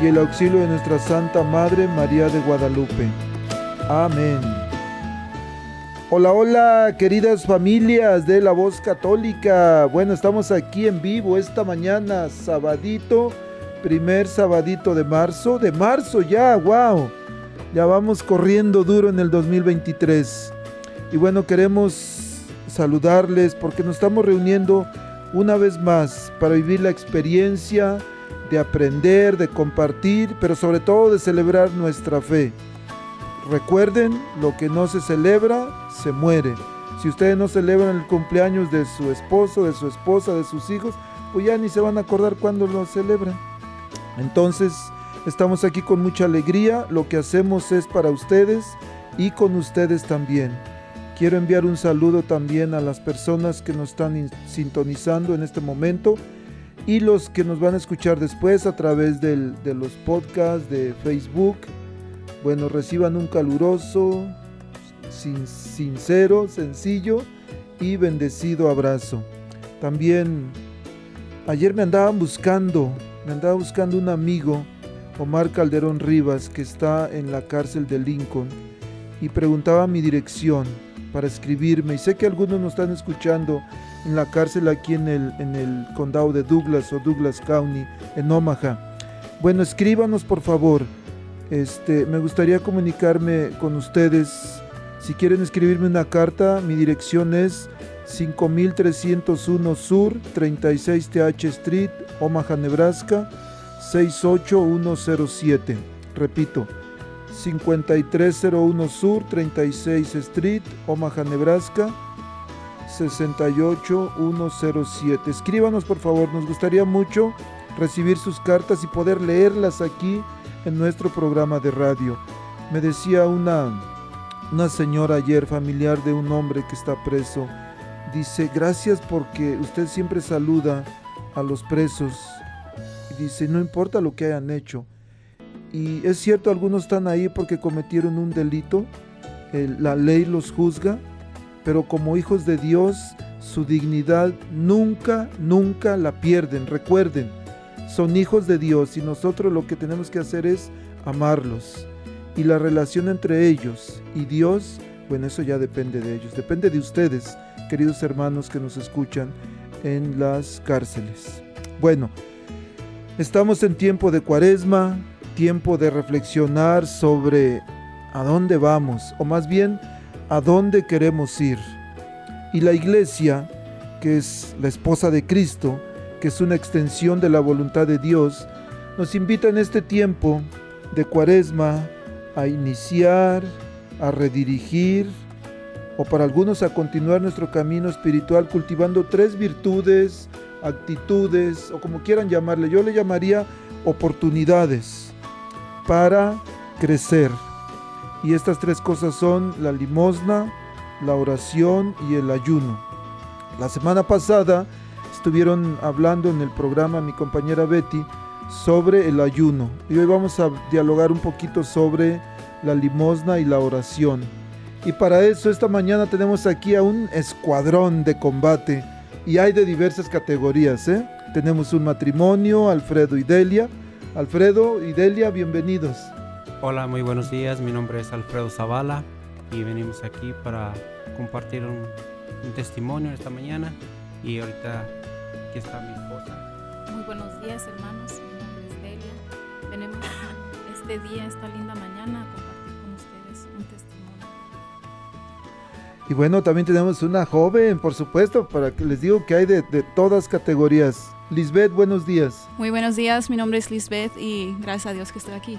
y el auxilio de nuestra Santa Madre María de Guadalupe. Amén. Hola, hola, queridas familias de la voz católica. Bueno, estamos aquí en vivo esta mañana, sabadito, primer sabadito de marzo. De marzo ya, wow. Ya vamos corriendo duro en el 2023. Y bueno, queremos saludarles porque nos estamos reuniendo una vez más para vivir la experiencia de aprender, de compartir, pero sobre todo de celebrar nuestra fe. Recuerden, lo que no se celebra, se muere. Si ustedes no celebran el cumpleaños de su esposo, de su esposa, de sus hijos, pues ya ni se van a acordar cuándo lo celebran. Entonces, estamos aquí con mucha alegría. Lo que hacemos es para ustedes y con ustedes también. Quiero enviar un saludo también a las personas que nos están sintonizando en este momento y los que nos van a escuchar después a través de los podcasts de Facebook. Bueno, reciban un caluroso, sincero, sencillo y bendecido abrazo. También ayer me andaban buscando, me andaba buscando un amigo, Omar Calderón Rivas, que está en la cárcel de Lincoln, y preguntaba mi dirección para escribirme. Y sé que algunos nos están escuchando en la cárcel aquí en el, en el condado de Douglas o Douglas County, en Omaha. Bueno, escríbanos por favor. Este, me gustaría comunicarme con ustedes. Si quieren escribirme una carta, mi dirección es 5301 Sur, 36 TH Street, Omaha, Nebraska, 68107. Repito, 5301 Sur, 36 Street, Omaha, Nebraska, 68107. Escríbanos por favor, nos gustaría mucho recibir sus cartas y poder leerlas aquí en nuestro programa de radio. Me decía una, una señora ayer, familiar de un hombre que está preso, dice, gracias porque usted siempre saluda a los presos. Dice, no importa lo que hayan hecho. Y es cierto, algunos están ahí porque cometieron un delito, la ley los juzga, pero como hijos de Dios, su dignidad nunca, nunca la pierden. Recuerden, son hijos de Dios y nosotros lo que tenemos que hacer es amarlos. Y la relación entre ellos y Dios, bueno, eso ya depende de ellos, depende de ustedes, queridos hermanos que nos escuchan en las cárceles. Bueno, estamos en tiempo de cuaresma, tiempo de reflexionar sobre a dónde vamos, o más bien, a dónde queremos ir. Y la iglesia, que es la esposa de Cristo, que es una extensión de la voluntad de Dios, nos invita en este tiempo de cuaresma a iniciar, a redirigir, o para algunos a continuar nuestro camino espiritual cultivando tres virtudes, actitudes o como quieran llamarle. Yo le llamaría oportunidades para crecer. Y estas tres cosas son la limosna, la oración y el ayuno. La semana pasada estuvieron hablando en el programa mi compañera Betty sobre el ayuno y hoy vamos a dialogar un poquito sobre la limosna y la oración. Y para eso esta mañana tenemos aquí a un escuadrón de combate y hay de diversas categorías. ¿eh? Tenemos un matrimonio, Alfredo y Delia. Alfredo y Delia, bienvenidos. Hola, muy buenos días. Mi nombre es Alfredo Zavala y venimos aquí para compartir un, un testimonio esta mañana. Y ahorita aquí está mi esposa. Muy buenos días, hermanos. Mi nombre es Delia. Venimos este día, esta linda mañana, a compartir con ustedes un testimonio. Y bueno, también tenemos una joven, por supuesto, para que les digo que hay de, de todas categorías. Lisbeth, buenos días. Muy buenos días, mi nombre es Lisbeth y gracias a Dios que estoy aquí.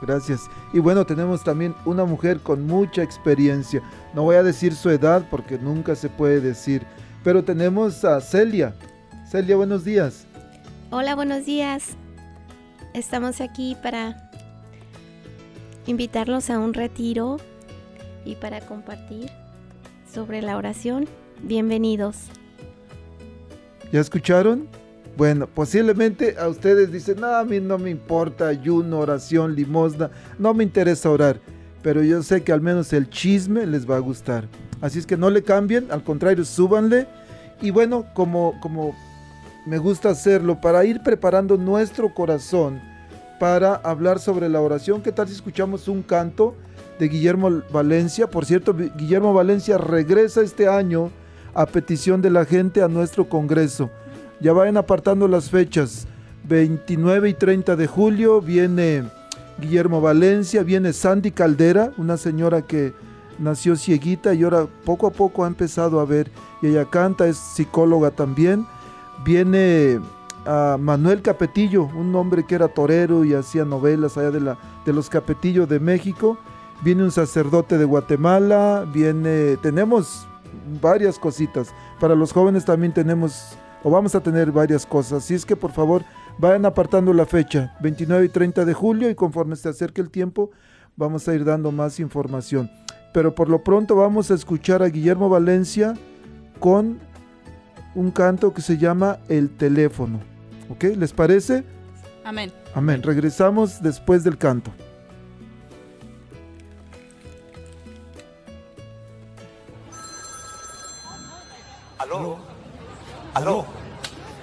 Gracias. Y bueno, tenemos también una mujer con mucha experiencia. No voy a decir su edad porque nunca se puede decir, pero tenemos a Celia. Celia, buenos días. Hola, buenos días. Estamos aquí para invitarlos a un retiro y para compartir sobre la oración. Bienvenidos. ¿Ya escucharon? Bueno, posiblemente a ustedes dicen, no, a mí no me importa ayuno, oración, limosna, no me interesa orar, pero yo sé que al menos el chisme les va a gustar. Así es que no le cambien, al contrario, súbanle. Y bueno, como, como me gusta hacerlo, para ir preparando nuestro corazón para hablar sobre la oración, ¿qué tal si escuchamos un canto de Guillermo Valencia? Por cierto, Guillermo Valencia regresa este año a petición de la gente a nuestro Congreso. Ya vayan apartando las fechas. 29 y 30 de julio viene Guillermo Valencia, viene Sandy Caldera, una señora que nació cieguita y ahora poco a poco ha empezado a ver y ella canta, es psicóloga también. Viene a Manuel Capetillo, un hombre que era torero y hacía novelas allá de, la, de los Capetillos de México. Viene un sacerdote de Guatemala, viene, tenemos varias cositas. Para los jóvenes también tenemos o vamos a tener varias cosas. Así es que por favor vayan apartando la fecha, 29 y 30 de julio, y conforme se acerque el tiempo, vamos a ir dando más información. Pero por lo pronto vamos a escuchar a Guillermo Valencia con un canto que se llama El teléfono. ¿Ok? ¿Les parece? Amén. Amén. Regresamos después del canto. Aló, aló.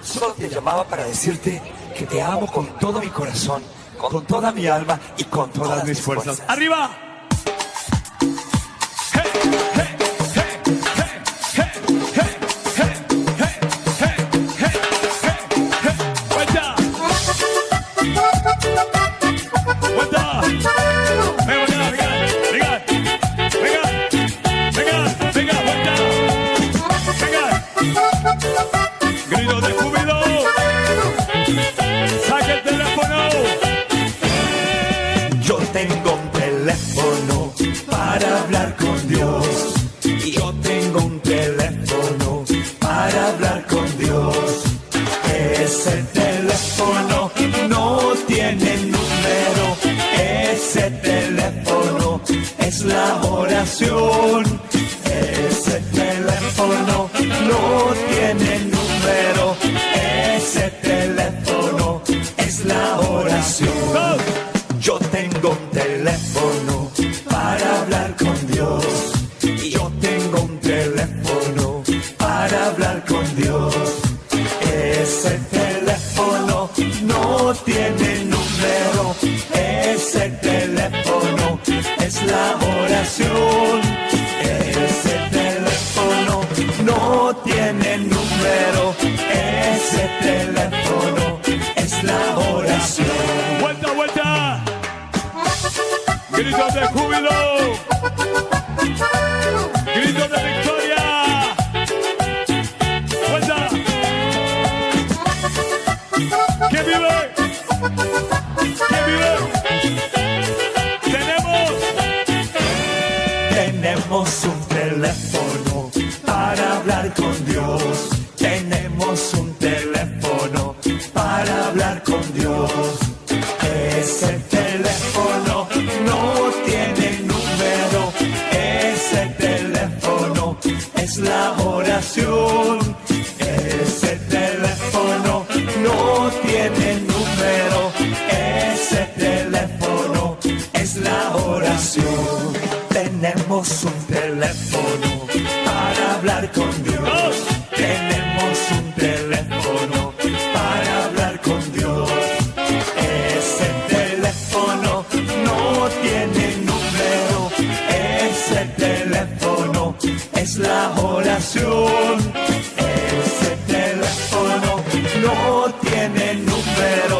Solo te llamaba para decirte que te amo con todo mi corazón, con toda mi alma y con todas mis fuerzas. ¡Arriba! Oración. Tiene.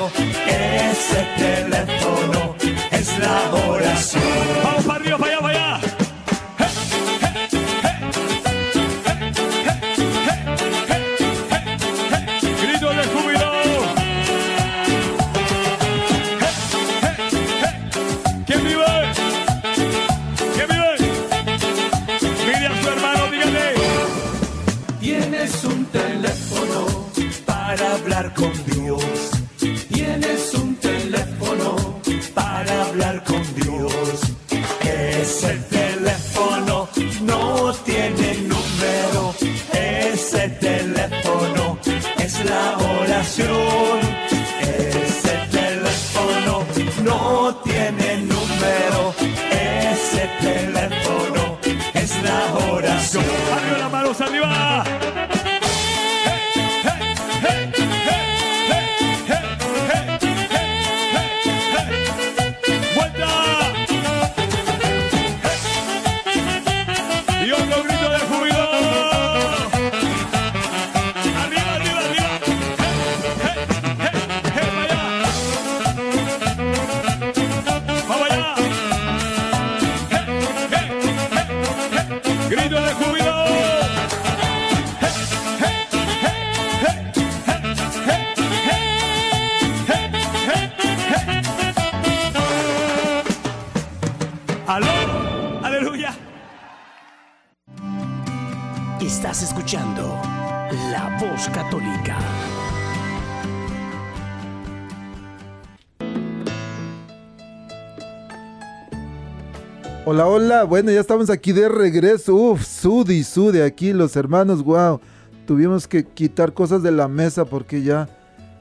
Hola, hola. Bueno, ya estamos aquí de regreso. Uf, sudi, sude aquí los hermanos. Wow. Tuvimos que quitar cosas de la mesa porque ya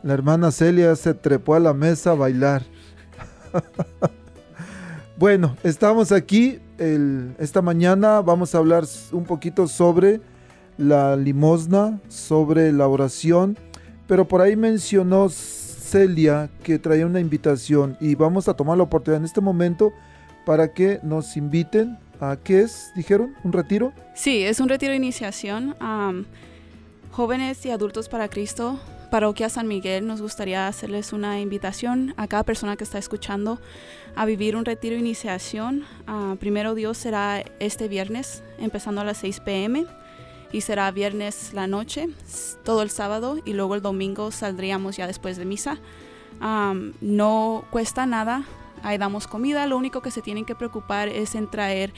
la hermana Celia se trepó a la mesa a bailar. bueno, estamos aquí. el- esta mañana vamos a hablar un poquito sobre la limosna, sobre la oración. Pero por ahí mencionó Celia que traía una invitación y vamos a tomar la oportunidad en este momento para que nos inviten a qué es, dijeron, un retiro. Sí, es un retiro de iniciación. am, jóvenes y adultos para Cristo, Parroquia San Miguel, nos gustaría hacerles una invitación a cada persona que está escuchando a vivir un retiro de iniciación. Ah, primero Dios será este viernes, empezando a las 6 pm. Y será viernes la noche, todo el sábado, y luego el domingo saldríamos ya después de misa. Am, no cuesta nada, ahí damos comida, lo único que se tienen que preocupar es en traer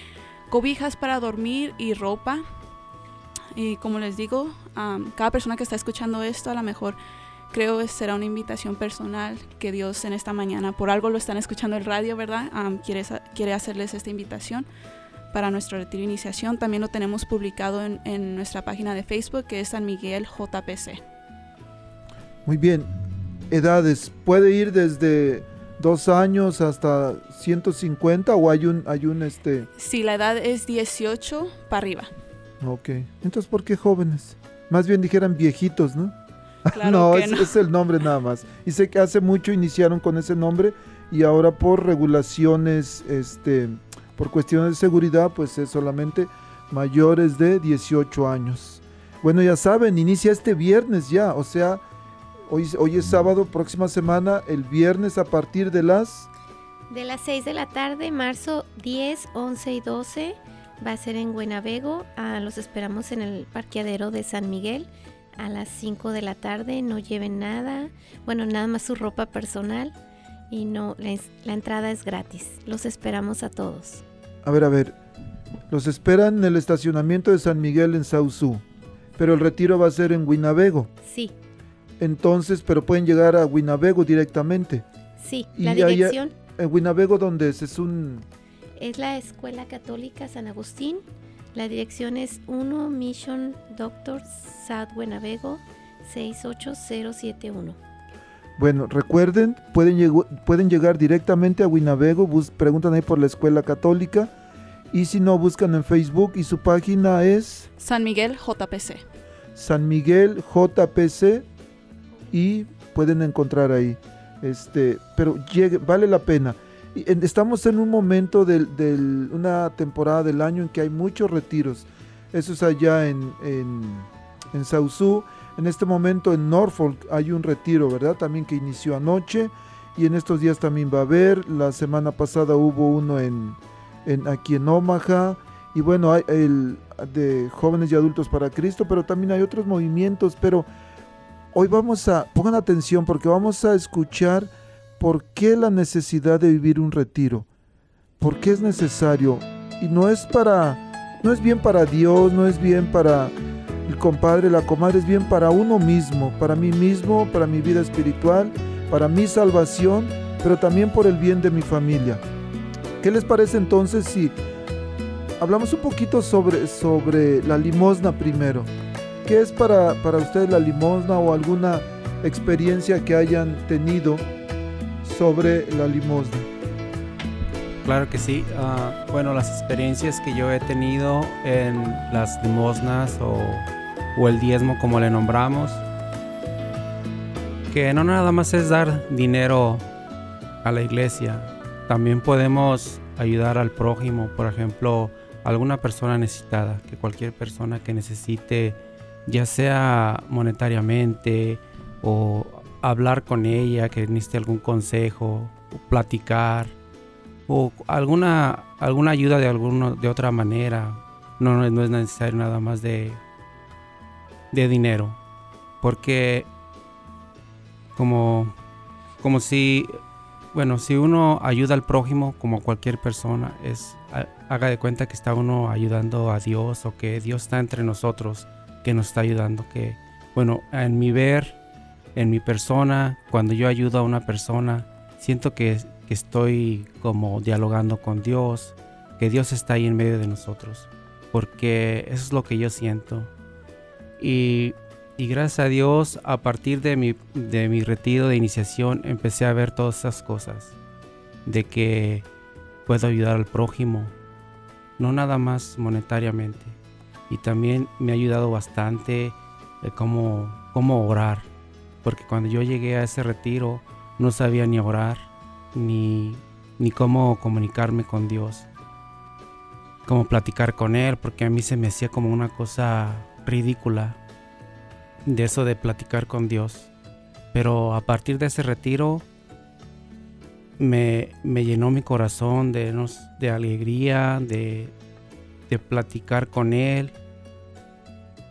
cobijas para dormir y ropa. Y como les digo, cada persona que está escuchando esto a lo mejor creo que será una invitación personal que Dios en esta mañana, por algo lo están escuchando el radio, ¿verdad? Am, quiere, quiere hacerles esta invitación para nuestro retiro de iniciación. También lo tenemos publicado en, en nuestra página de Facebook que es San Miguel JPC. Muy bien. Edades, ¿puede ir desde dos años hasta 150 o hay un, hay un este... Si la edad es 18 para arriba. Ok. Entonces, ¿por qué jóvenes? Más bien dijeran viejitos, ¿no? Claro no, que es, no. es el nombre nada más. Y sé que hace mucho iniciaron con ese nombre y ahora por regulaciones, este, por cuestiones de seguridad, pues es solamente mayores de 18 años. Bueno, ya saben, inicia este viernes ya, o sea, hoy, hoy es sábado, próxima semana, el viernes a partir de las... De las 6 de la tarde, marzo 10, 11 y 12, va a ser en Buenavego. Ah, los esperamos en el parqueadero de San Miguel a las 5 de la tarde. No lleven nada, bueno, nada más su ropa personal y no, la, entrada es gratis. Los esperamos a todos. A ver, a ver, los esperan en el estacionamiento de San Miguel en Sausú. Pero el retiro va a ser en Winnebago. Sí, Entonces, pero pueden llegar a Winnebago directamente. sí. Y La dirección En Winnebago, donde es, es un... es la Escuela Católica San Agustín. La dirección es 1 Mission Doctor South Buenavego 68071. Bueno, recuerden, pueden, pueden llegar directamente a Winnebago, preguntan ahí por la escuela católica. Y si no, buscan en Facebook y su página es San Miguel JPC. San Miguel JPC y pueden encontrar ahí. Este, pero llegue, vale la pena. Y en- estamos en un momento de una temporada del año en que hay muchos retiros. Eso es allá en, en, en Sauzú. En este momento en Norfolk hay un retiro, ¿verdad? También que inició anoche. Y en estos días también va a haber. La semana pasada hubo uno en, en aquí en Omaha. Y bueno, hay el de jóvenes y adultos para Cristo, pero también hay otros movimientos. Pero hoy vamos a, pongan atención porque vamos a escuchar por qué la necesidad de vivir un retiro. ¿Por qué es necesario? Y no es para, no es bien para Dios, no es bien para el compadre, la comadre, es bien para uno mismo, para mí mismo, para mi vida espiritual, para mi salvación, pero también por el bien de mi familia. ¿Qué les parece entonces si hablamos un poquito sobre, sobre la limosna primero? ¿Qué es para, para ustedes la limosna o alguna experiencia que hayan tenido sobre la limosna? Claro que sí. Ah, bueno, las experiencias que yo he tenido en las limosnas o, o el diezmo como le nombramos, que no nada más es dar dinero a la iglesia, también podemos ayudar al prójimo, por ejemplo, alguna persona necesitada, que cualquier persona que necesite, ya sea monetariamente o hablar con ella, que necesite algún consejo, o platicar o alguna alguna ayuda de alguno de otra manera no, no, no es necesario nada más de de dinero. Porque como como si bueno si uno ayuda al prójimo como cualquier persona es ha- haga de cuenta que está uno ayudando a Dios o que Dios está entre nosotros que nos está ayudando que bueno en mi ver en mi persona cuando yo ayudo a una persona siento que que estoy como dialogando con Dios, que Dios está ahí en medio de nosotros, porque eso es lo que yo siento. Y, y gracias a Dios, a partir de mi, de mi retiro de iniciación, empecé a ver todas esas cosas, de que puedo ayudar al prójimo, no nada más monetariamente. Y también me ha ayudado bastante de cómo, orar, porque cuando yo llegué a ese retiro, no sabía ni orar ni, ni cómo comunicarme con Dios, cómo platicar con Él, porque a mí se me hacía como una cosa ridícula de eso de platicar con Dios. Pero a partir de ese retiro me, me llenó mi corazón de, de alegría, de, de platicar con Él.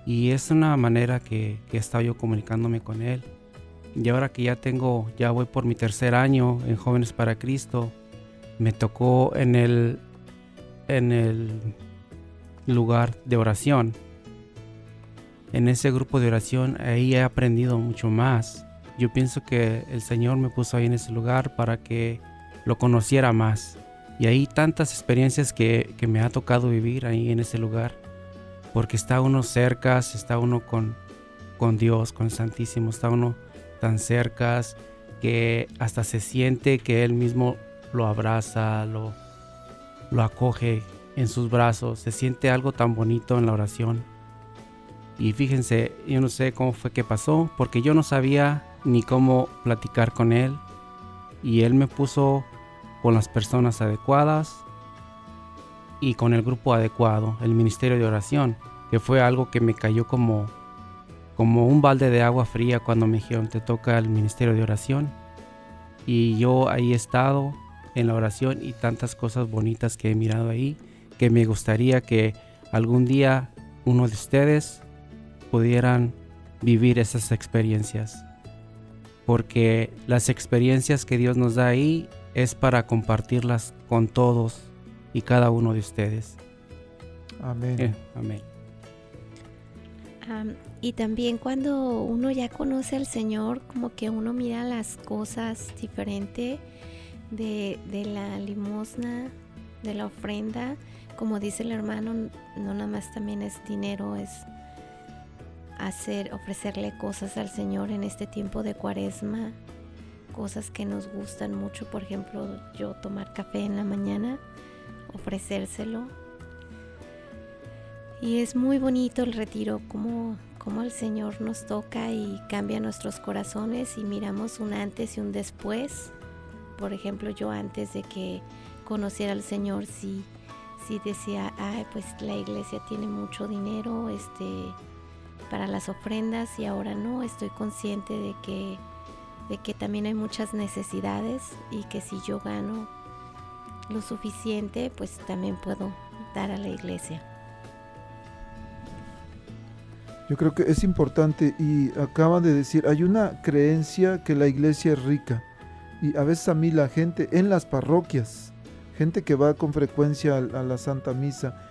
Y es una manera que, que he estado yo comunicándome con Él. Y ahora que ya tengo, ya voy por mi tercer año en Jóvenes para Cristo, me tocó en el, en el lugar de oración. En ese grupo de oración, ahí he aprendido mucho más. Yo pienso que el Señor me puso ahí en ese lugar para que lo conociera más. Y hay tantas experiencias que, que me ha tocado vivir ahí en ese lugar. Porque está uno cerca, está uno con, con Dios, con el Santísimo, está uno tan cercas que hasta se siente que él mismo lo abraza, lo, lo acoge en sus brazos. Se siente algo tan bonito en la oración. Y fíjense, yo no sé cómo fue que pasó, porque yo no sabía ni cómo platicar con él. Y él me puso con las personas adecuadas y con el grupo adecuado, el ministerio de oración, que fue algo que me cayó como como un balde de agua fría cuando me dijeron te toca el ministerio de oración. Y yo ahí he estado en la oración y tantas cosas bonitas que he mirado ahí, que me gustaría que algún día uno de ustedes pudieran vivir esas experiencias. Porque las experiencias que Dios nos da ahí es para compartirlas con todos y cada uno de ustedes. Amén. Eh, amén. Am, y también cuando uno ya conoce al Señor, como que uno mira las cosas diferente de, de la limosna, de la ofrenda. Como dice el hermano, no nada más también es dinero, es hacer, ofrecerle cosas al Señor en este tiempo de cuaresma, cosas que nos gustan mucho, por ejemplo, yo tomar café en la mañana, ofrecérselo. Y es muy bonito el retiro, como, como el Señor nos toca y cambia nuestros corazones y miramos un antes y un después. Por ejemplo, yo antes de que conociera al Señor, sí, sí decía, ay, pues la iglesia tiene mucho dinero, este, para las ofrendas y ahora no, estoy consciente de que, de que también hay muchas necesidades y que si yo gano lo suficiente, pues también puedo dar a la iglesia. Yo creo que es importante y acaban de decir, hay una creencia que la iglesia es rica y a veces a mí la gente en las parroquias, gente que va con frecuencia a, la Santa Misa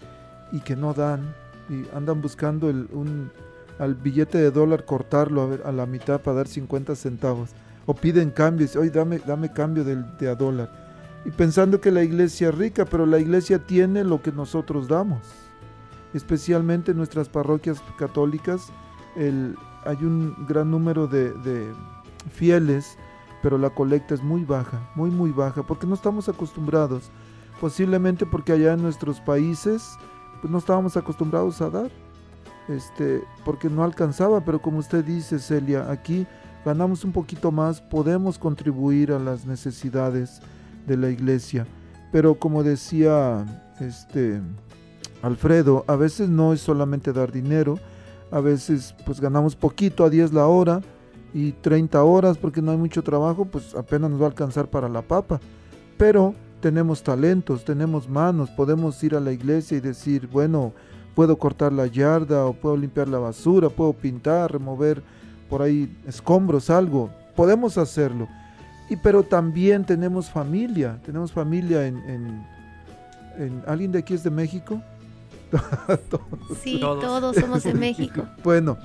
y que no dan y andan buscando el, un, al billete de dólar cortarlo a, la mitad para dar 50 centavos. O piden cambios, oye dame, dame cambio de a dólar y pensando que la iglesia es rica, pero la iglesia tiene lo que nosotros damos. Especialmente en nuestras parroquias católicas, el, hay un gran número de, de, fieles, pero la colecta es muy baja, muy muy baja, porque no estamos acostumbrados, posiblemente porque allá en nuestros países pues no estábamos acostumbrados a dar, este, porque no alcanzaba, pero como usted dice, Celia, aquí ganamos un poquito más, podemos contribuir a las necesidades de la iglesia, pero como decía este Alfredo, a veces no es solamente dar dinero, a veces pues ganamos poquito a 10 la hora y 30 horas porque no hay mucho trabajo, pues apenas nos va a alcanzar para la papa. Pero tenemos talentos, tenemos manos, podemos ir a la iglesia y decir, bueno, puedo cortar la yarda o puedo limpiar la basura, puedo pintar, remover por ahí escombros, algo. Podemos hacerlo. Y pero también tenemos familia, tenemos familia en, en, en ¿alguien de aquí es de México? sí, todos. todos somos de México. bueno,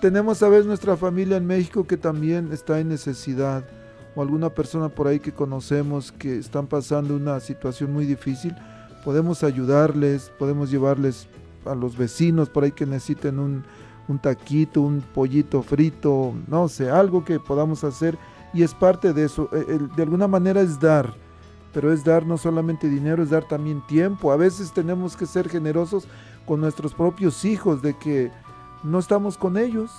tenemos a veces nuestra familia en México que también está en necesidad o alguna persona por ahí que conocemos que están pasando una situación muy difícil, podemos ayudarles, podemos llevarles a los vecinos por ahí que necesiten un, un taquito, un pollito frito, no sé, algo que podamos hacer y es parte de eso, e, de alguna manera es dar pero es dar no solamente dinero, es dar también tiempo. A veces tenemos que ser generosos con nuestros propios hijos, de que no estamos con ellos,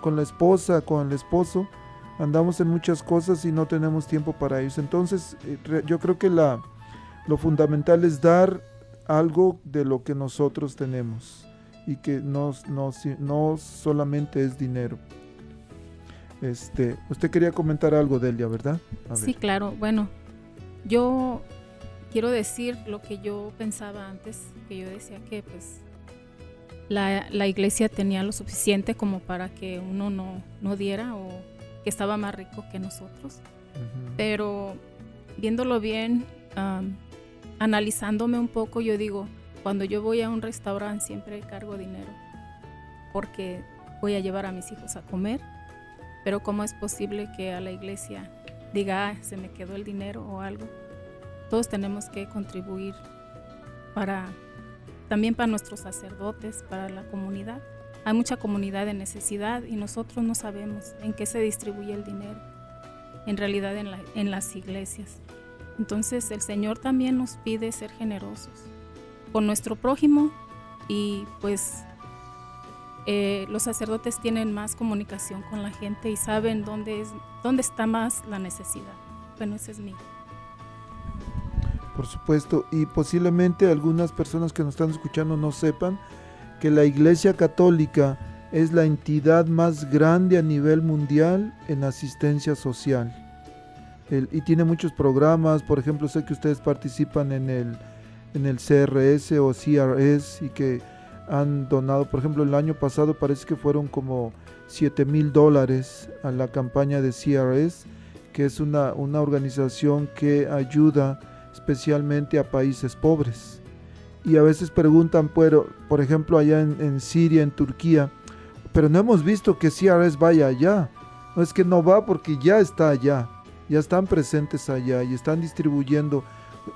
con la esposa, con el esposo, andamos en muchas cosas y no tenemos tiempo para ellos. Entonces, eh, yo creo que la, lo fundamental es dar algo de lo que nosotros tenemos y que no, no, no solamente es dinero. Este, usted quería comentar algo, Delia, ¿verdad? Sí, claro. Bueno, yo quiero decir lo que yo pensaba antes, que yo decía que pues la, la iglesia tenía lo suficiente como para que uno no, no diera o que estaba más rico que nosotros. Pero viéndolo bien, um, analizándome un poco, yo digo, cuando yo voy a un restaurante siempre cargo dinero porque voy a llevar a mis hijos a comer, pero ¿cómo es posible que a la iglesia diga, ah, se me quedó el dinero o algo. Todos tenemos que contribuir para también para nuestros sacerdotes, para la comunidad. Hay mucha comunidad de necesidad y nosotros no sabemos en qué se distribuye el dinero, en realidad en, la, en las iglesias. Entonces el Señor también nos pide ser generosos con nuestro prójimo y pues eh, los sacerdotes tienen más comunicación con la gente y saben dónde, es, dónde está más la necesidad. Bueno, ese es mi. Por supuesto, y posiblemente algunas personas que nos están escuchando no sepan que la Iglesia Católica es la entidad más grande a nivel mundial en asistencia social. Y tiene muchos programas, por ejemplo, sé que ustedes participan en el, en el CRS o CRS y que han donado, por ejemplo, el año pasado parece que fueron como 7 mil dólares a la campaña de CRS, que es una, una organización que ayuda especialmente a países pobres. Y a veces preguntan, pero, por ejemplo, allá en, en Siria, en Turquía, pero no hemos visto que CRS vaya allá. No es que no va porque ya está allá, ya están presentes allá y están distribuyendo,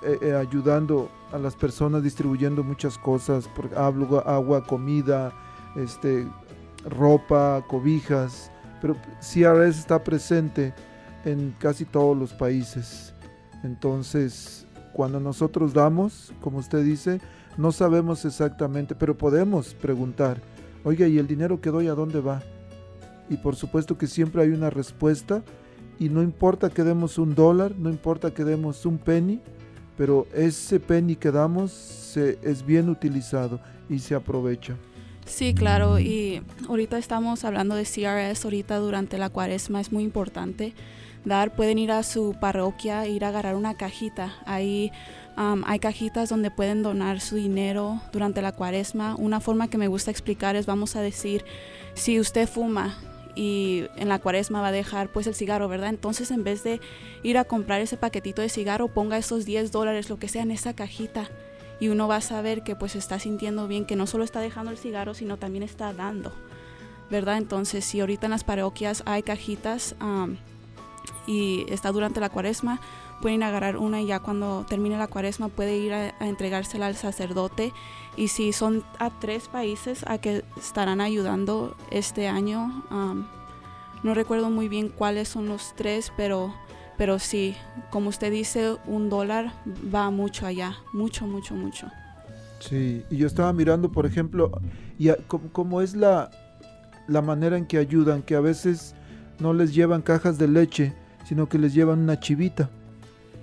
eh, eh, ayudando a las personas, distribuyendo muchas cosas, por, agua, comida, este, ropa, cobijas, pero CRS está presente en casi todos los países. Entonces, cuando nosotros damos, como usted dice, no sabemos exactamente, pero podemos preguntar, oiga, ¿y el dinero que doy a dónde va? Y por supuesto que siempre hay una respuesta y no importa que demos un dólar, no importa que demos un penny, pero ese penny que damos se, es bien utilizado y se aprovecha. Sí, claro, y ahorita estamos hablando de CRS, ahorita durante la cuaresma es muy importante dar, pueden ir a su parroquia, ir a agarrar una cajita, ahí hay cajitas donde pueden donar su dinero durante la cuaresma. Una forma que me gusta explicar es, vamos a decir, si usted fuma y en la cuaresma va a dejar pues el cigarro, ¿verdad? Entonces en vez de ir a comprar ese paquetito de cigarro, ponga esos 10 dólares, lo que sea, en esa cajita y uno va a saber que pues está sintiendo bien, que no solo está dejando el cigarro, sino también está dando, ¿verdad? Entonces si ahorita en las parroquias hay cajitas y está durante la cuaresma, pueden agarrar una y ya cuando termine la cuaresma puede ir a, entregársela al sacerdote. Y si son a tres países a que estarán ayudando este año, no recuerdo muy bien cuáles son los tres, pero pero sí, como usted dice, un dólar va mucho allá, mucho, mucho, mucho. Sí, y yo estaba mirando, por ejemplo, y cómo es la, la manera en que ayudan, que a veces no les llevan cajas de leche, sino que les llevan una chivita.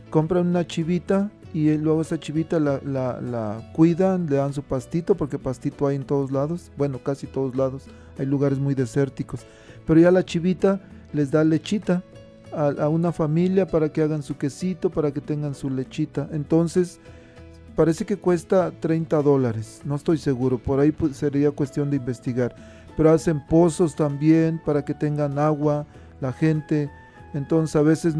Compran una chivita y luego esa chivita la, la, cuidan, le dan su pastito, porque pastito hay en todos lados, bueno, casi todos lados, hay lugares muy desérticos, pero ya la chivita les da lechita a, una familia para que hagan su quesito, para que tengan su lechita. Entonces, parece que cuesta 30 dólares, no estoy seguro, por ahí sería cuestión de investigar. Pero hacen pozos también para que tengan agua la gente. Entonces a veces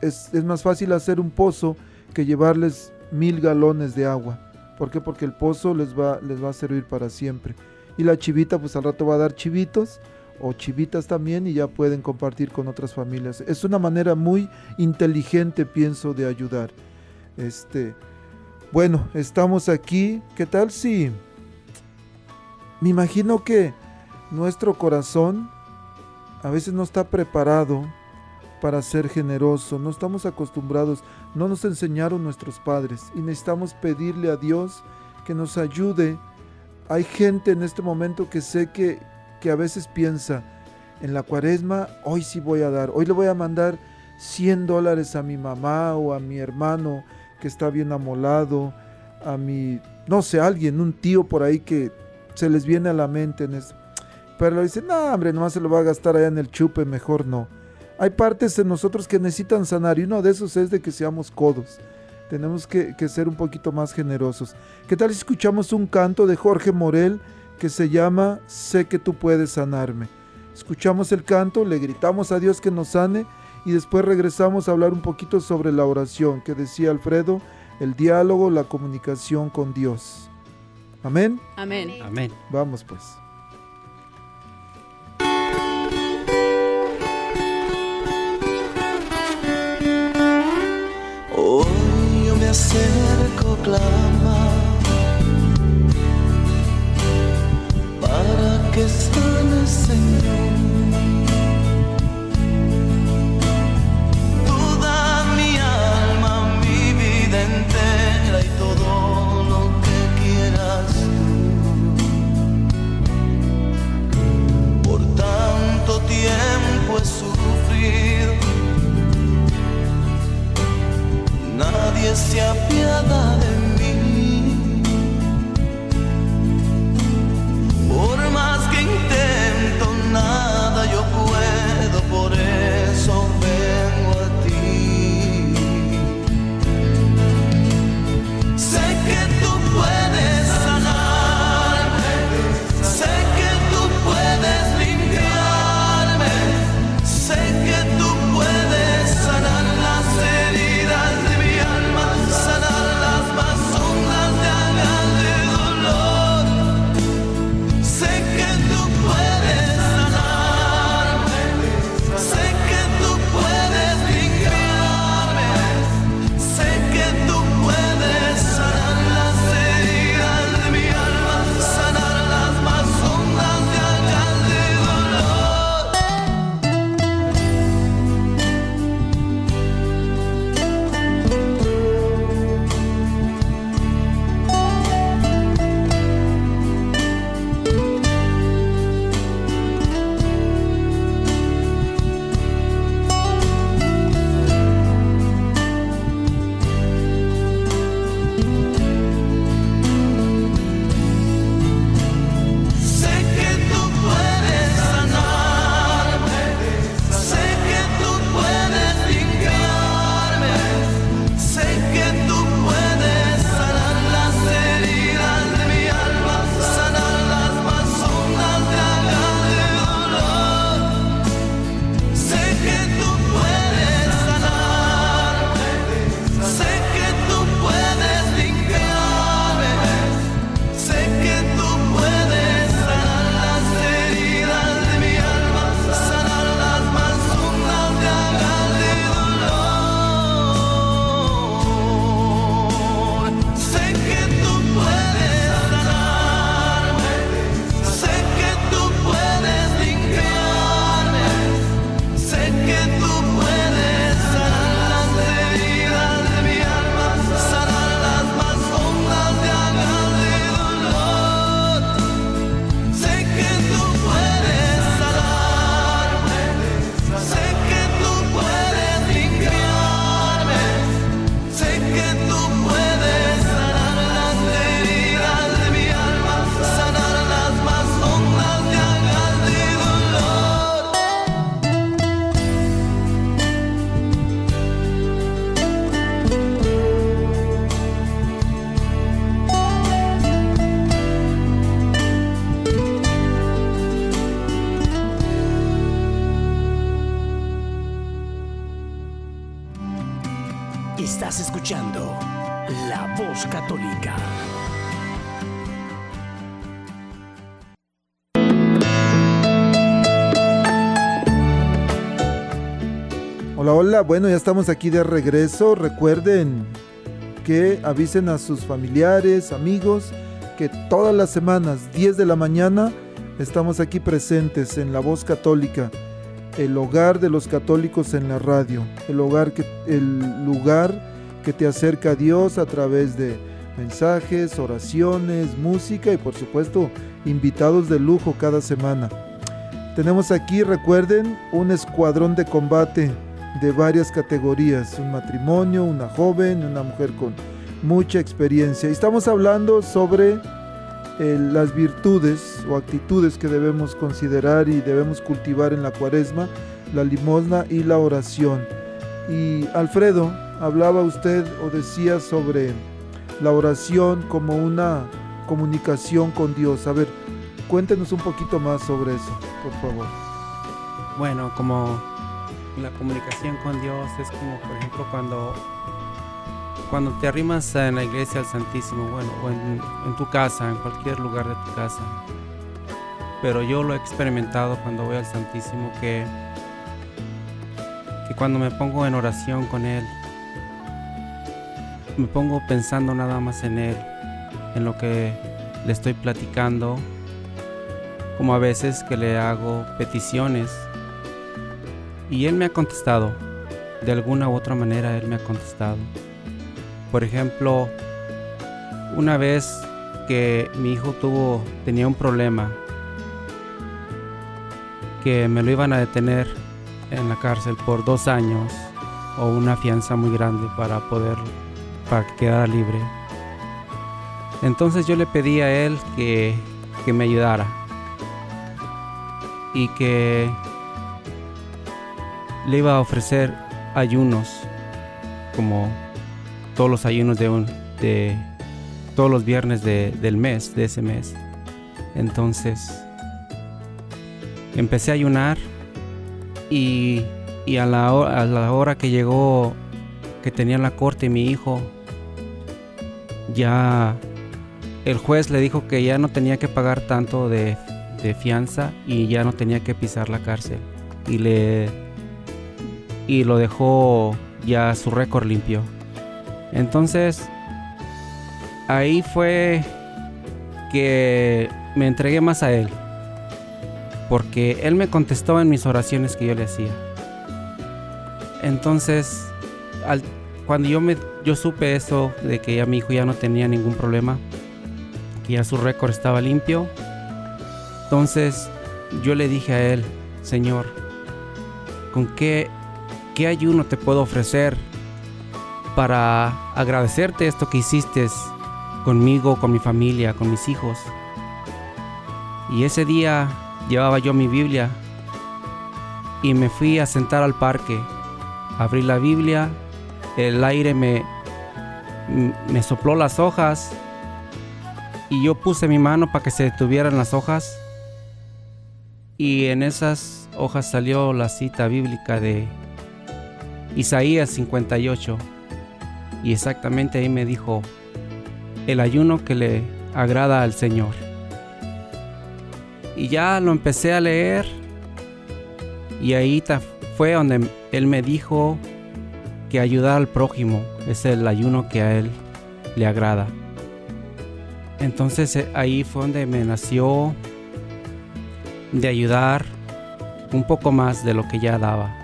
es, es más fácil hacer un pozo que llevarles mil galones de agua. ¿Por qué? Porque el pozo les va, les va a servir para siempre. Y la chivita pues al rato va a dar chivitos o chivitas también y ya pueden compartir con otras familias. Es una manera muy inteligente, pienso, de ayudar. Este, bueno, estamos aquí. ¿Qué tal si me imagino que nuestro corazón a veces no está preparado para ser generoso, no estamos acostumbrados, no nos enseñaron nuestros padres y necesitamos pedirle a Dios que nos ayude. Hay gente en este momento que sé que, que a veces piensa, en la cuaresma, hoy sí voy a dar, hoy le voy a mandar 100 dólares a mi mamá o a mi hermano que está bien amolado, a mi, no sé, alguien, un tío por ahí que se les viene a la mente. Pero le dicen, no, hombre, nomás se lo va a gastar allá en el chupe, mejor no. Hay partes en nosotros que necesitan sanar y uno de esos es de que seamos codos. Tenemos que, que ser un poquito más generosos. ¿Qué tal si escuchamos un canto de Jorge Morel? que se llama Sé que tú puedes sanarme. Escuchamos el canto, le gritamos a Dios que nos sane y después regresamos a hablar un poquito sobre la oración que decía Alfredo, el diálogo, la comunicación con Dios. Amén. Amén. Amén. Vamos pues. Acerco, que sane, Señor. Toda mi alma, mi vida entera y todo lo que quieras tú. Por tanto tiempo he sufrido. Nadie se apiada Estás escuchando La Voz Católica. Hola, hola, bueno, ya estamos aquí de regreso. Recuerden que avisen a sus familiares, amigos, que todas las semanas, 10 de la mañana, estamos aquí presentes en La Voz Católica, el hogar de los católicos en la radio, el hogar el lugar que te acerca a Dios a través de mensajes, oraciones, música y por supuesto invitados de lujo cada semana. Tenemos aquí, recuerden, un escuadrón de combate de varias categorías, un matrimonio, una joven, una mujer con mucha experiencia. Estamos hablando sobre eh, las virtudes o actitudes que debemos considerar y debemos cultivar en la cuaresma, la limosna y la oración. Y Alfredo, hablaba usted o decía sobre la oración como una comunicación con Dios. A ver, cuéntenos un poquito más sobre eso, por favor. Bueno, como la comunicación con Dios es como, por ejemplo, cuando, cuando te arrimas en la iglesia al Santísimo, bueno, o en, tu casa, en cualquier lugar de tu casa. Pero yo lo he experimentado cuando voy al Santísimo, que, que cuando me pongo en oración con Él, me pongo pensando nada más en Él, en lo que le estoy platicando, como a veces que le hago peticiones y Él me ha contestado. De alguna u otra manera Él me ha contestado. Por ejemplo, una vez que mi hijo tuvo, tenía un problema, que me lo iban a detener en la cárcel por dos años o una fianza muy grande para poder, para que quedara libre. Entonces yo le pedí a él que, que me ayudara y que le iba a ofrecer ayunos, como todos los ayunos de, un, de todos los viernes de- del mes, de ese mes. Entonces, empecé a ayunar y, y a, la, a la hora que llegó, que tenía la corte mi hijo, ya el juez le dijo que ya no tenía que pagar tanto de, de fianza y ya no tenía que pisar la cárcel. Y le y lo dejó ya su récord limpio. Entonces, ahí fue que me entregué más a él. Porque él me contestó en mis oraciones que yo le hacía. Entonces, cuando yo, me, yo supe eso, de que ya mi hijo ya no tenía ningún problema, que ya su récord estaba limpio, entonces yo le dije a él, Señor, ¿con qué, qué ayuno te puedo ofrecer para agradecerte esto que hiciste conmigo, con mi familia, con mis hijos? Y ese día llevaba yo mi Biblia y me fui a sentar al parque. Abrí la Biblia, el aire me, me sopló las hojas y yo puse mi mano para que se detuvieran las hojas y en esas hojas salió la cita bíblica de Isaías 58 y exactamente ahí me dijo el ayuno que le agrada al Señor. Y ya lo empecé a leer y ahí fue donde él me dijo que ayudar al prójimo es el ayuno que a él le agrada. Entonces eh, ahí fue donde me nació de ayudar un poco más de lo que ya daba,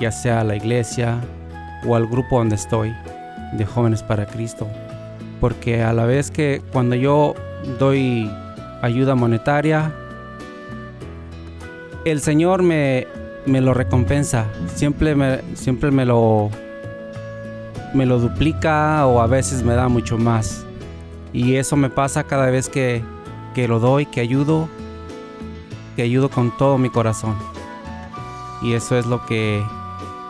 ya sea a la iglesia o al grupo donde estoy, de jóvenes para Cristo. Porque a la vez que cuando yo doy ayuda monetaria, el Señor me, me lo recompensa, siempre me, siempre me lo, me lo duplica o a veces me da mucho más. Y eso me pasa cada vez que, que lo doy, que ayudo, que ayudo con todo mi corazón. Y eso es lo que,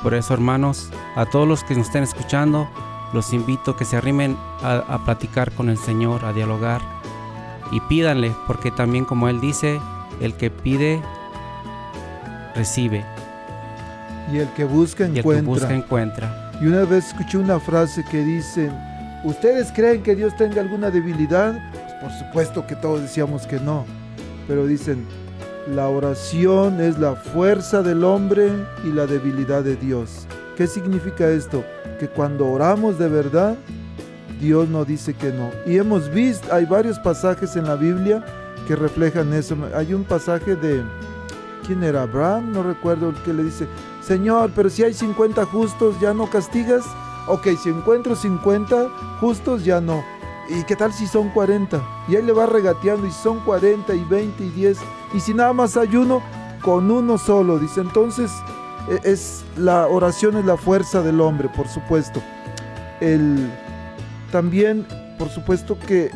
por eso hermanos, a todos los que nos estén escuchando, los invito a que se arrimen a, a platicar con el Señor, a dialogar y pídanle, porque también como Él dice, el que pide, recibe. Y el que busca Y el que encuentra. busca encuentra. Y una vez escuché una frase que dice, ¿ustedes creen que Dios tenga alguna debilidad? Pues por supuesto que todos decíamos que no, pero dicen, la oración es la fuerza del hombre y la debilidad de Dios. ¿Qué significa esto? Que cuando oramos de verdad, Dios no dice que no. Y hemos visto, hay varios pasajes en la Biblia que reflejan eso. Hay un pasaje de, ¿quién era? Abraham, no recuerdo, el que le dice, Señor, pero si hay 50 justos, ¿ya no castigas? Ok, si encuentro 50 justos, ya no. ¿Y qué tal si son 40? Y ahí le va regateando y son 40 y 20 y 10. Y si nada más hay uno, con uno solo. Dice, entonces es la oración es la fuerza del hombre, por supuesto. El, también, por supuesto que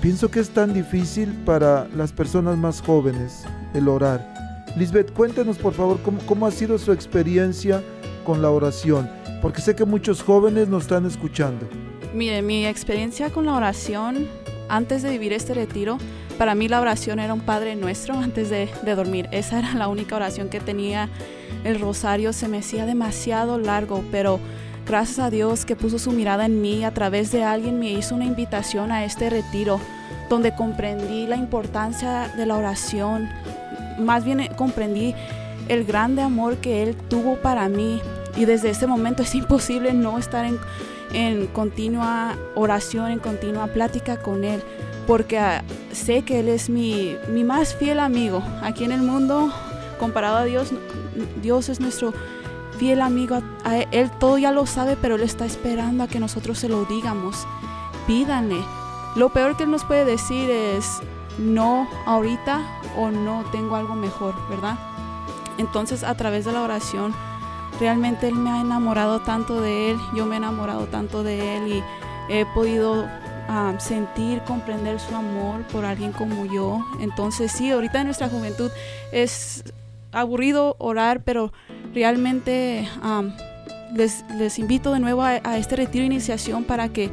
pienso que es tan difícil para las personas más jóvenes el orar. Lisbeth, cuéntenos por favor cómo, cómo ha sido su experiencia con la oración, porque sé que muchos jóvenes nos están escuchando. Mire, mi experiencia con la oración antes de vivir este retiro, para mí la oración era un Padre Nuestro antes de, de, dormir. Esa era la única oración que tenía. El rosario se me hacía demasiado largo, pero gracias a Dios que puso su mirada en mí a través de alguien me hizo una invitación a este retiro donde comprendí la importancia de la oración. Más bien eh, comprendí el grande amor que Él tuvo para mí y desde ese momento es imposible no estar en en continua oración, en continua plática con Él, porque uh, sé que Él es mi, mi, más fiel amigo. Aquí en el mundo, comparado a Dios, Dios es nuestro fiel amigo. Él todo ya lo sabe, pero Él está esperando a que nosotros se lo digamos. Pídanle. Lo peor que Él nos puede decir es no ahorita o no tengo algo mejor, ¿verdad? Entonces a través de la oración, realmente Él me ha enamorado tanto de Él, yo me he enamorado tanto de Él y he podido um, sentir, comprender su amor por alguien como yo. Entonces sí, ahorita en nuestra juventud es aburrido orar, pero realmente les, invito de nuevo a, este retiro de iniciación para que,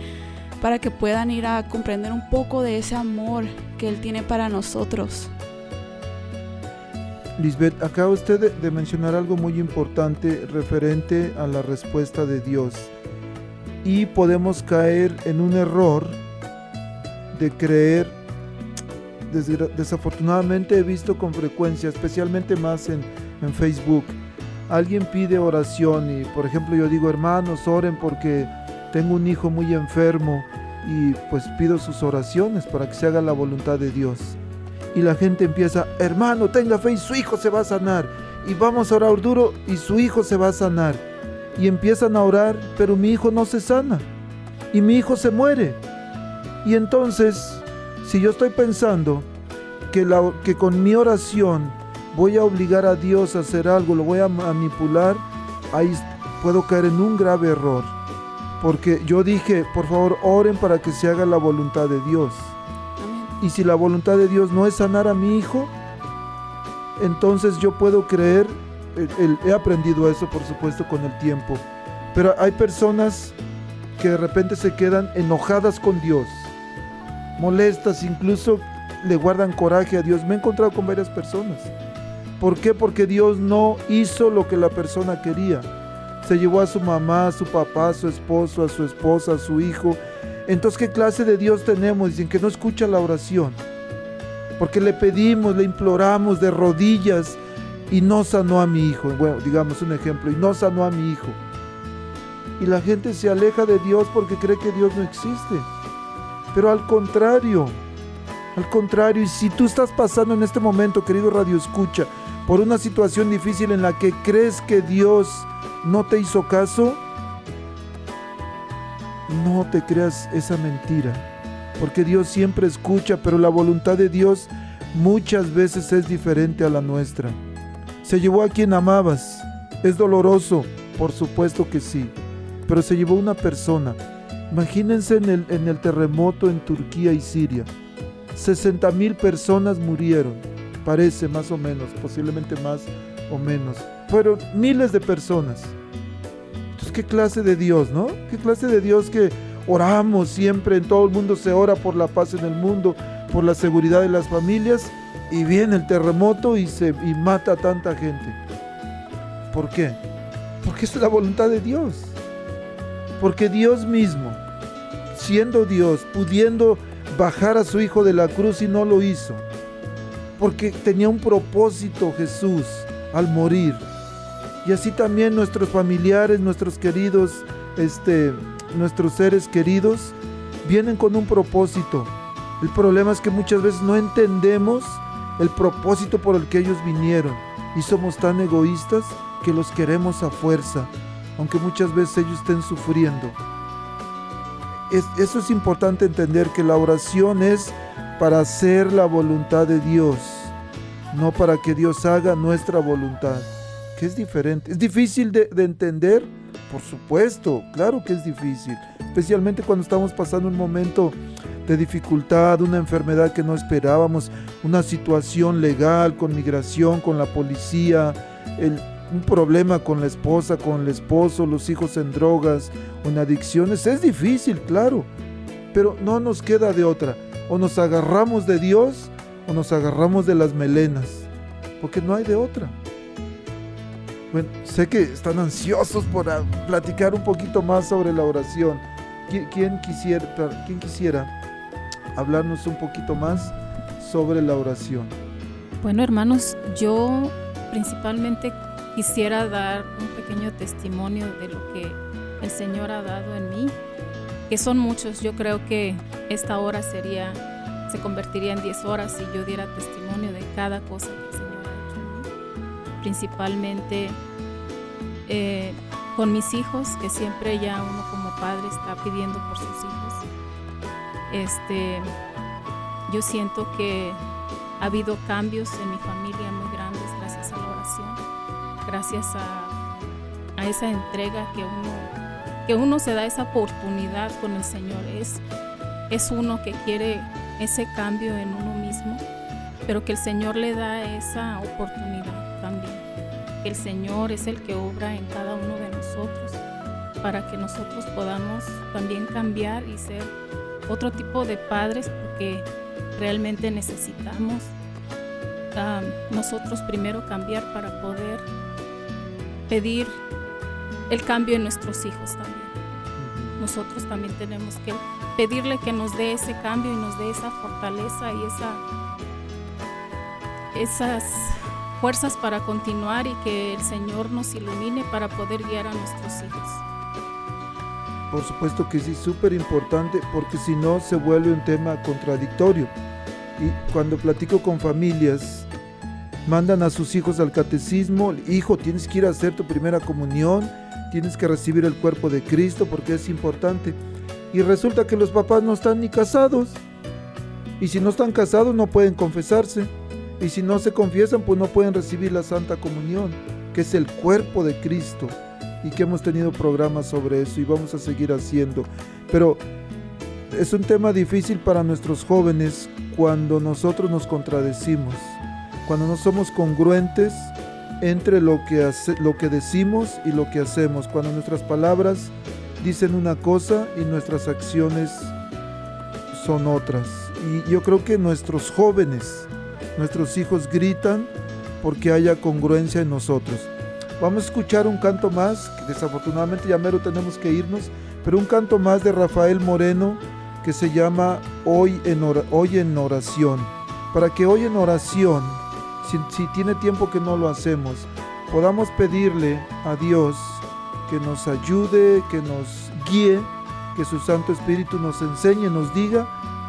para que puedan ir a comprender un poco de ese amor que Él tiene para nosotros. Lisbeth, acaba usted de, mencionar algo muy importante referente a la respuesta de Dios. Y podemos caer en un error de creer, desafortunadamente he visto con frecuencia, especialmente más en, en Facebook, alguien pide oración y por ejemplo yo digo, hermanos, oren porque tengo un hijo muy enfermo y pues pido sus oraciones para que se haga la voluntad de Dios y la gente empieza, hermano, tenga fe y su hijo se va a sanar. Y vamos a orar duro y su hijo se va a sanar. Y empiezan a orar, pero mi hijo no se sana. Y mi hijo se muere. Y entonces, si yo estoy pensando que, la, que con mi oración voy a obligar a Dios a hacer algo, lo voy a manipular, ahí puedo caer en un grave error. Porque yo dije, por favor, oren para que se haga la voluntad de Dios. Y si la voluntad de Dios no es sanar a mi hijo, entonces yo puedo creer, el, el, he aprendido eso por supuesto con el tiempo, pero hay personas que de repente se quedan enojadas con Dios, molestas, incluso le guardan coraje a Dios. Me he encontrado con varias personas. ¿Por qué? Porque Dios no hizo lo que la persona quería. Se llevó a su mamá, a su papá, a su esposo, a su esposa, a su hijo, entonces, ¿qué clase de Dios tenemos? Dicen que no escucha la oración. Porque le pedimos, le imploramos de rodillas y no sanó a mi hijo. Bueno, digamos un ejemplo, y no sanó a mi hijo. Y la gente se aleja de Dios porque cree que Dios no existe. Pero al contrario, al contrario, y si tú estás pasando en este momento, querido Radio Escucha, por una situación difícil en la que crees que Dios no te hizo caso, no te creas esa mentira, porque Dios siempre escucha, pero la voluntad de Dios muchas veces es diferente a la nuestra. Se llevó a quien amabas, es doloroso, por supuesto que sí, pero se llevó una persona. Imagínense en el, terremoto en Turquía y Siria. 60 mil personas murieron, parece más o menos, posiblemente más o menos. Fueron miles de personas. ¿qué clase de Dios, no? ¿Qué clase de Dios que oramos siempre, en todo el mundo se ora por la paz en el mundo, por la seguridad de las familias, y viene el terremoto y, se, y mata a tanta gente? ¿Por qué? Porque es la voluntad de Dios. Porque Dios mismo, siendo Dios, pudiendo bajar a su Hijo de la cruz y no lo hizo. Porque tenía un propósito Jesús al morir. Y así también nuestros familiares, nuestros queridos, este, nuestros seres queridos, vienen con un propósito. El problema es que muchas veces no entendemos el propósito por el que ellos vinieron y somos tan egoístas que los queremos a fuerza, aunque muchas veces ellos estén sufriendo. Es, eso es importante entender que la oración es para hacer la voluntad de Dios, no para que Dios haga nuestra voluntad, que es diferente. ¿Es difícil de, de entender? Por supuesto, claro que es difícil, especialmente cuando estamos pasando un momento de dificultad, una enfermedad que no esperábamos, una situación legal con migración, con la policía, el, un problema con la esposa, con el esposo, los hijos en drogas en adicciones. Es difícil, claro, pero no nos queda de otra. O nos agarramos de Dios o nos agarramos de las melenas, porque no hay de otra. Bueno, sé que están ansiosos por platicar un poquito más sobre la oración. ¿Quién quisiera, quién quisiera hablarnos un poquito más sobre la oración? Bueno, hermanos, yo principalmente quisiera dar un pequeño testimonio de lo que el Señor ha dado en mí, que son muchos. Yo creo que esta hora sería, se convertiría en 10 horas si yo diera testimonio de cada cosa que el Señor ha hecho en mí. Principalmente eh, con mis hijos, que siempre ya uno como padre está pidiendo por sus hijos. Este, yo siento que ha habido cambios en mi familia gracias a, a esa entrega que uno, que uno se da esa oportunidad con el Señor. Es, es uno que quiere ese cambio en uno mismo, pero que el Señor le da esa oportunidad también. El Señor es el que obra en cada uno de nosotros para que nosotros podamos también cambiar y ser otro tipo de padres porque realmente necesitamos um, nosotros primero cambiar para poder pedir el cambio en nuestros hijos también. Nosotros también tenemos que pedirle que nos dé ese cambio y nos dé esa fortaleza y esa, esas fuerzas para continuar y que el Señor nos ilumine para poder guiar a nuestros hijos. Por supuesto que sí, súper importante, porque si no se vuelve un tema contradictorio. Y cuando platico con familias, mandan a sus hijos al catecismo, hijo, tienes que ir a hacer tu primera comunión, tienes que recibir el cuerpo de Cristo porque es importante. Y resulta que los papás no están ni casados. Y si no están casados no pueden confesarse. Y si no se confiesan, pues no pueden recibir la Santa Comunión, que es el cuerpo de Cristo y que hemos tenido programas sobre eso y vamos a seguir haciendo. Pero es un tema difícil para nuestros jóvenes cuando nosotros nos contradecimos, cuando no somos congruentes entre lo que, hace, lo que decimos y lo que hacemos, cuando nuestras palabras dicen una cosa y nuestras acciones son otras. Y yo creo que nuestros jóvenes, nuestros hijos gritan porque haya congruencia en nosotros. Vamos a escuchar un canto más, que desafortunadamente ya mero tenemos que irnos, pero un canto más de Rafael Moreno que se llama Hoy en, hoy en oración. Para que hoy en oración, si, tiene tiempo que no lo hacemos, podamos pedirle a Dios que nos ayude, que nos guíe, que su Santo Espíritu nos enseñe, nos diga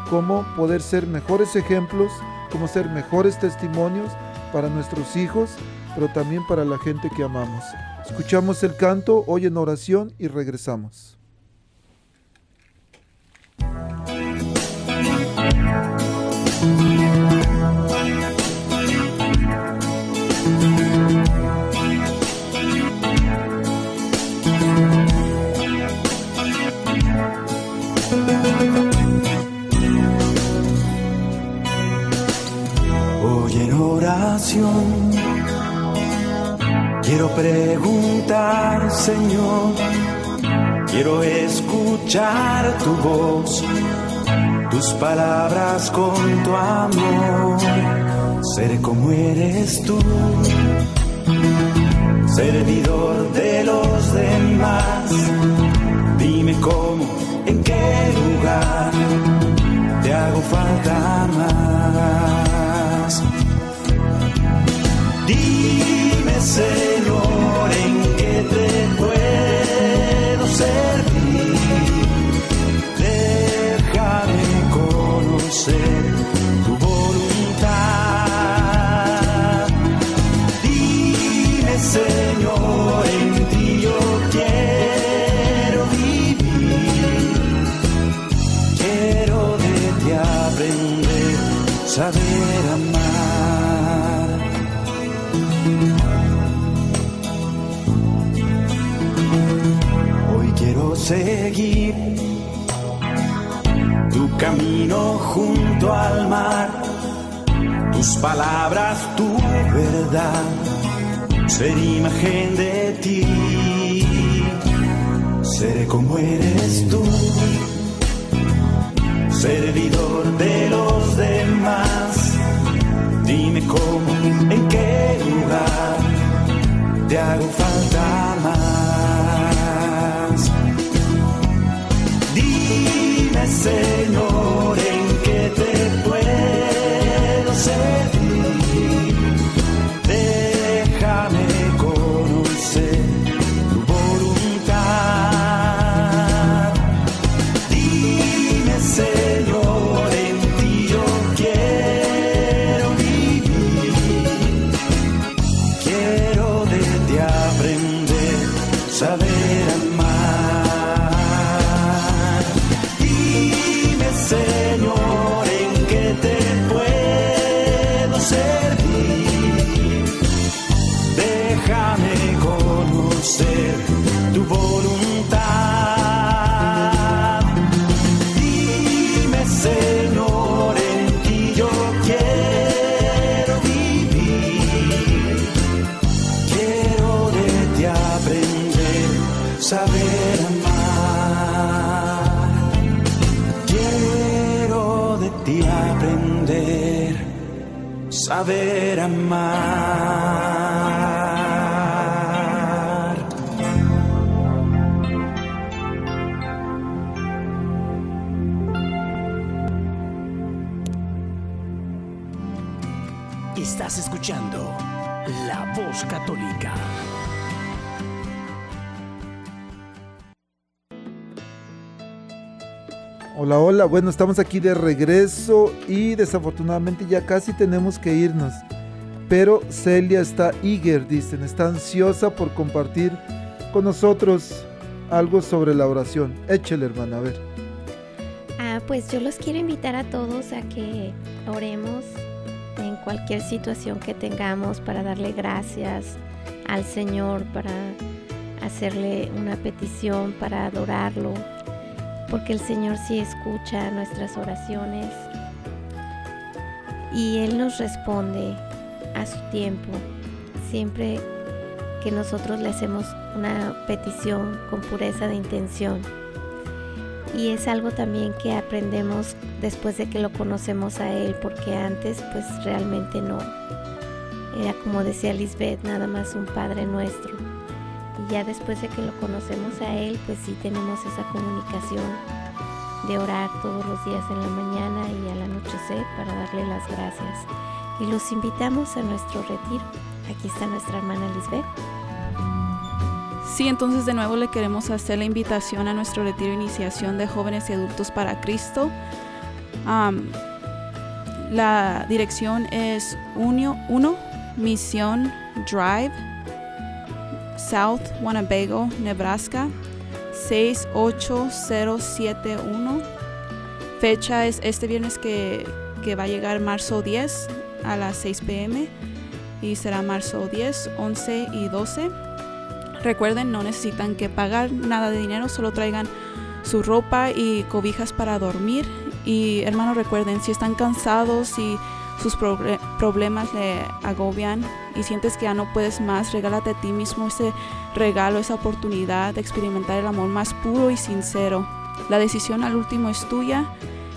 cómo poder ser mejores ejemplos, cómo ser mejores testimonios para nuestros hijos pero también para la gente que amamos. Escuchamos el canto hoy en oración y regresamos. tus palabras con tu amor. Seré como eres tú, servidor de los demás. Dime cómo, en qué lugar te hago falta más. Dime, Señor. Camino junto al mar, tus palabras, tu verdad, ser imagen de ti. Seré como eres tú, servidor de los demás. Dime cómo, en qué lugar te hago falta más. Dime, Señor, saber amar. Hola, hola, bueno, estamos aquí de regreso y desafortunadamente ya casi tenemos que irnos. Pero Celia está eager, dicen, está ansiosa por compartir con nosotros algo sobre la oración. Échale, hermana, a ver. Ah, pues yo los quiero invitar a todos a que oremos en cualquier situación que tengamos para darle gracias al Señor, para hacerle una petición, para adorarlo, porque el Señor sí escucha nuestras oraciones y Él nos responde a su tiempo, siempre que nosotros le hacemos una petición con pureza de intención. Y es algo también que aprendemos después de que lo conocemos a Él, porque antes pues realmente no. Era como decía Lisbeth, nada más un Padre nuestro. Y ya después de que lo conocemos a Él, pues sí tenemos esa comunicación de orar todos los días en la mañana y al anochecer para darle las gracias. Y los invitamos a nuestro retiro. Aquí está nuestra hermana Lisbeth. Sí, entonces de nuevo le queremos hacer la invitación a nuestro retiro de iniciación de jóvenes y adultos para Cristo. La dirección es 1 Misión Drive, South Winnebago, Nebraska 68071. Fecha es este viernes que, que va a llegar marzo 10 a las 6 pm y será marzo 10, 11 y 12. Recuerden, no necesitan que pagar nada de dinero, solo traigan su ropa y cobijas para dormir. Y hermanos, recuerden, si están cansados, si sus proble- problemas le agobian y sientes que ya no puedes más, regálate a ti mismo ese regalo, esa oportunidad de experimentar el amor más puro y sincero. La decisión al último es tuya.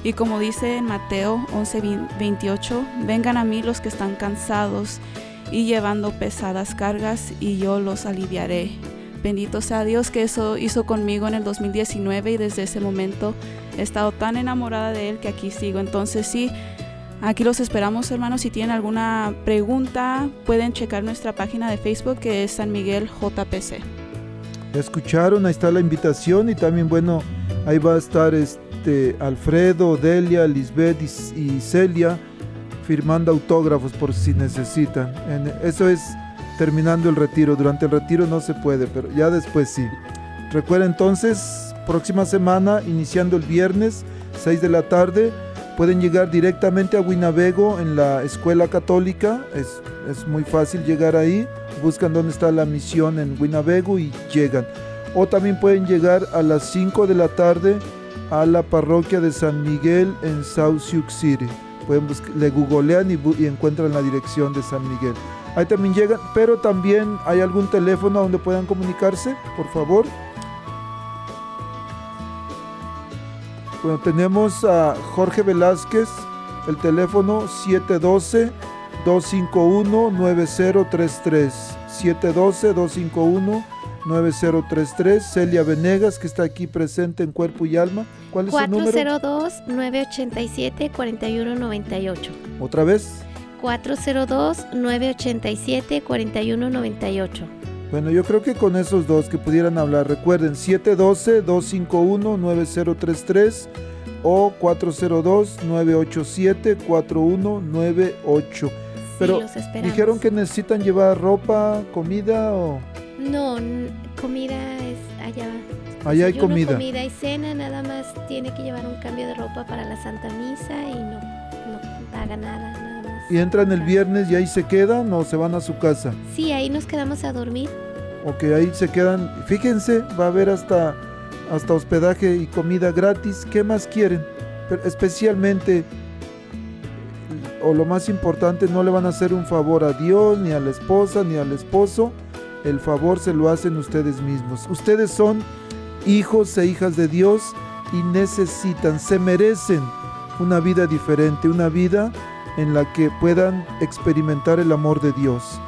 Y como dice en Mateo 11, 28, vengan a mí los que están cansados y llevando pesadas cargas y yo los aliviaré. Bendito sea Dios que eso hizo conmigo en el 2019 y desde ese momento he estado tan enamorada de Él que aquí sigo. Entonces sí, Aquí los esperamos, hermanos. Si tienen alguna pregunta, pueden checar nuestra página de Facebook que es San Miguel JPC. Escucharon, ahí está la invitación y también, bueno, ahí va a estar este Alfredo, Delia, Lisbeth y, y Celia firmando autógrafos por si necesitan. En- eso es terminando el retiro. Durante el retiro no se puede, pero ya después sí. Recuerda entonces, próxima semana, iniciando el viernes, 6 de la tarde, pueden llegar directamente a Winnebago en la escuela católica. Es, es muy fácil llegar ahí. Buscan dónde está la misión en Winnebago y llegan. O también pueden llegar a las 5 de la tarde a la parroquia de San Miguel en South Sioux City. Pueden buscar, le googlean y, y encuentran la dirección de San Miguel. Ahí también llegan, pero también hay algún teléfono donde puedan comunicarse, por favor. Bueno, tenemos a Jorge Velázquez, el teléfono 712-251-9033. 712-251-9033. Celia Venegas, que está aquí presente en cuerpo y alma. ¿Cuál es su número? 402-987-4198. Otra vez. 402-987-4198. Bueno, yo creo que con esos dos que pudieran hablar, recuerden 712-251-9033 o 402-987-4198. Pero los esperamos. dijeron que necesitan llevar ropa, comida o No, comida es allá. allá hay comida. comida y cena, nada más tiene que llevar un cambio de ropa para la Santa Misa y no, no paga nada. Y entran el viernes y ahí se quedan o se van a su casa. Sí, ahí nos quedamos a dormir. O que ahí se quedan. Fíjense, va a haber hasta, hasta hospedaje y comida gratis. ¿Qué más quieren? Pero especialmente, o lo más importante, no le van a hacer un favor a Dios, ni a la esposa, ni al esposo. El favor se lo hacen ustedes mismos. Ustedes son hijos e hijas de Dios y necesitan, se merecen una vida diferente, una vida en la que puedan experimentar el amor de Dios.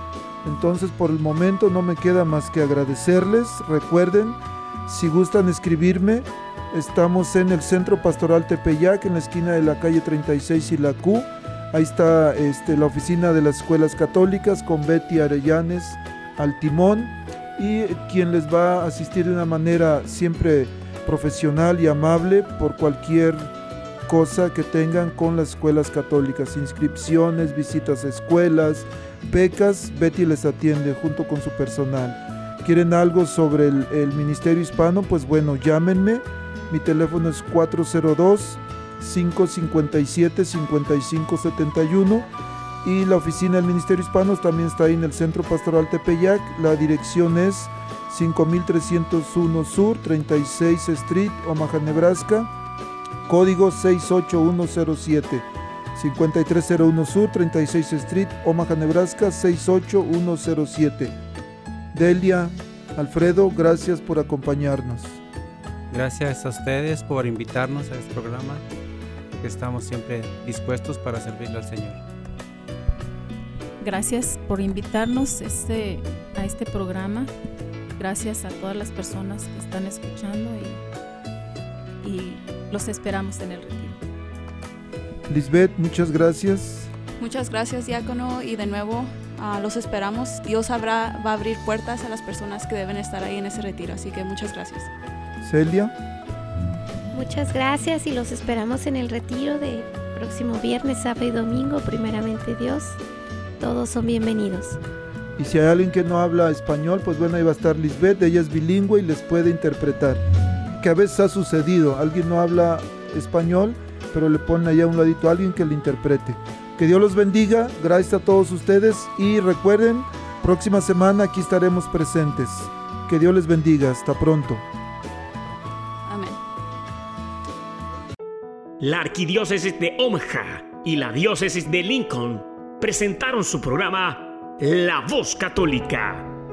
Entonces por el momento no me queda más que agradecerles. Recuerden, si gustan escribirme, estamos en el Centro Pastoral Tepeyac, en la esquina de la calle 36 y la Q. Ahí está este, la oficina de las escuelas católicas con Betty Arellanes al timón y quien les va a asistir de una manera siempre profesional y amable por cualquier cosa que tengan con las escuelas católicas, inscripciones, visitas a escuelas, becas, Betty les atiende junto con su personal. ¿Quieren algo sobre el, Ministerio Hispano? Pues bueno, llámenme. Mi teléfono es 402-557-5571 y la oficina del Ministerio Hispano también está ahí en el Centro Pastoral Tepeyac. La dirección es 5301 Sur, 36 Street, Omaha, Nebraska código 68107. 5301 Sur, 36 Street, Omaha, Nebraska, 68107. Delia, Alfredo, gracias por acompañarnos. Gracias a ustedes por invitarnos a este programa. que Estamos siempre dispuestos para servirle al Señor. Gracias por invitarnos este, a este programa. Gracias a todas las personas que están escuchando y, y los esperamos en el retiro. Lisbeth, muchas gracias. Muchas gracias, diácono, y de nuevo ah, los esperamos. Dios habrá, va a abrir puertas a las personas que deben estar ahí en ese retiro, así que muchas gracias. Celia, Muchas gracias y los esperamos en el retiro de próximo viernes, sábado y domingo, primeramente Dios. Todos son bienvenidos. y si hay alguien que no habla español, pues bueno, ahí va a estar Lisbeth, ella es bilingüe y les puede interpretar. Que a veces ha sucedido, alguien no habla español, pero le pone allá a un ladito a alguien que le interprete. Que Dios los bendiga, gracias a todos ustedes y recuerden, próxima semana aquí estaremos presentes. Que Dios les bendiga, hasta pronto. Amén. La Arquidiócesis de Omaha y la Diócesis de Lincoln presentaron su programa La Voz Católica,